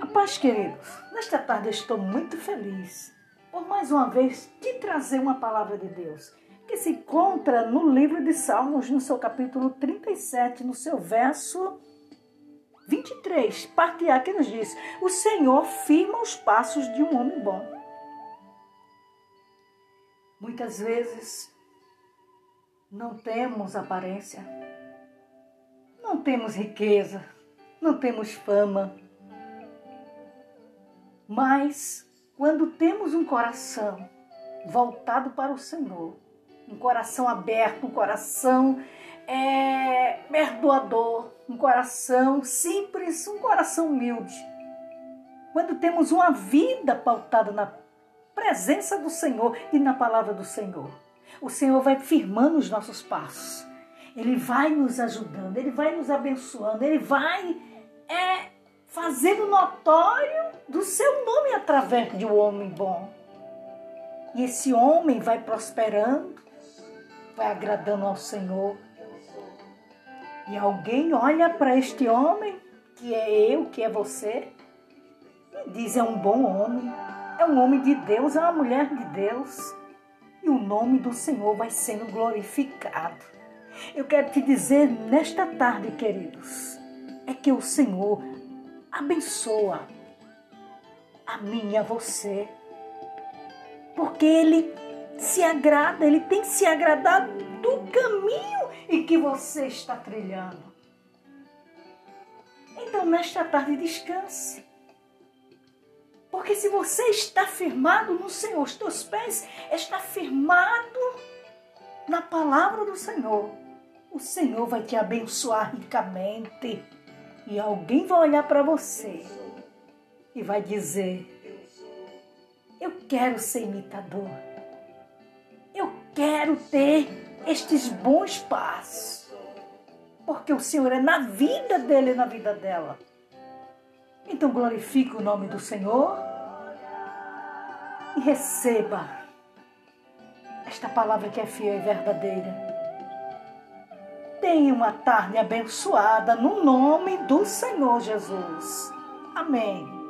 A paz, queridos. Nesta tarde eu estou muito feliz por mais uma vez te trazer uma palavra de Deus que se encontra no livro de Salmos, no seu capítulo 37, no seu verso 23, parte A, que nos diz: O Senhor firma os passos de um homem bom. Muitas vezes não temos aparência, não temos riqueza, não temos fama, mas quando temos um coração voltado para o Senhor, um coração aberto, um coração é, perdoador, um coração simples, um coração humilde. Quando temos uma vida pautada na presença do Senhor e na palavra do Senhor, o Senhor vai firmando os nossos passos. Ele vai nos ajudando, ele vai nos abençoando, ele vai é, fazendo notório seu nome através de um homem bom. E esse homem vai prosperando, vai agradando ao Senhor. E alguém olha para este homem, que é eu, que é você, e diz: é um bom homem, é um homem de Deus, é uma mulher de Deus. E o nome do Senhor vai sendo glorificado. Eu quero te dizer nesta tarde, queridos, é que o Senhor abençoa a mim e a você. Porque Ele se agrada, Ele tem se agradado do caminho em que você está trilhando. Então, nesta tarde, descanse. Porque se você está firmado no Senhor, os teus pés estão firmados na palavra do Senhor, o Senhor vai te abençoar ricamente. E alguém vai olhar para você e vai dizer: Eu quero ser imitador. Eu quero ter estes bons passos. Porque o Senhor é na vida dele e na vida dela. Então glorifique o nome do Senhor e receba esta palavra que é fiel e verdadeira. Tenha uma tarde abençoada no nome do Senhor Jesus. Amém.